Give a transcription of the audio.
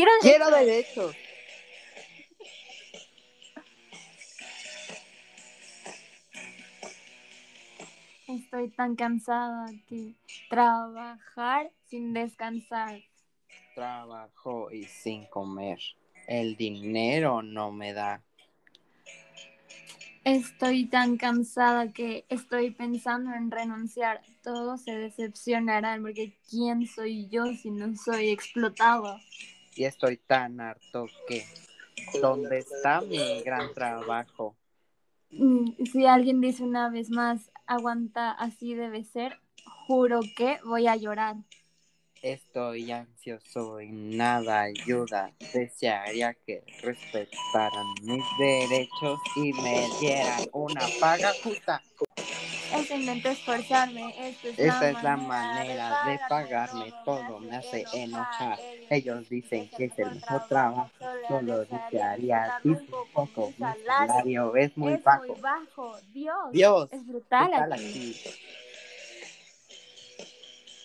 Quiero Quiero derechos. derechos. Estoy tan cansada que trabajar sin descansar. Trabajo y sin comer. El dinero no me da. Estoy tan cansada que estoy pensando en renunciar. Todos se decepcionarán porque ¿quién soy yo si no soy explotado? Y estoy tan harto que. ¿Dónde está mi gran trabajo? Mm, Si alguien dice una vez más, aguanta, así debe ser, juro que voy a llorar. Estoy ansioso y nada ayuda. Desearía que respetaran mis derechos y me dieran una paga justa. Ese intento esforzarme, esta es, Esta es la manera de pagarme todo, me hace enojar. Ellos dicen que es el mejor trabajo, solo desearía disfrutar un poco. Mi salario es muy es bajo. muy bajo. Dios, Dios, es ¿qué brutal tal aquí. aquí?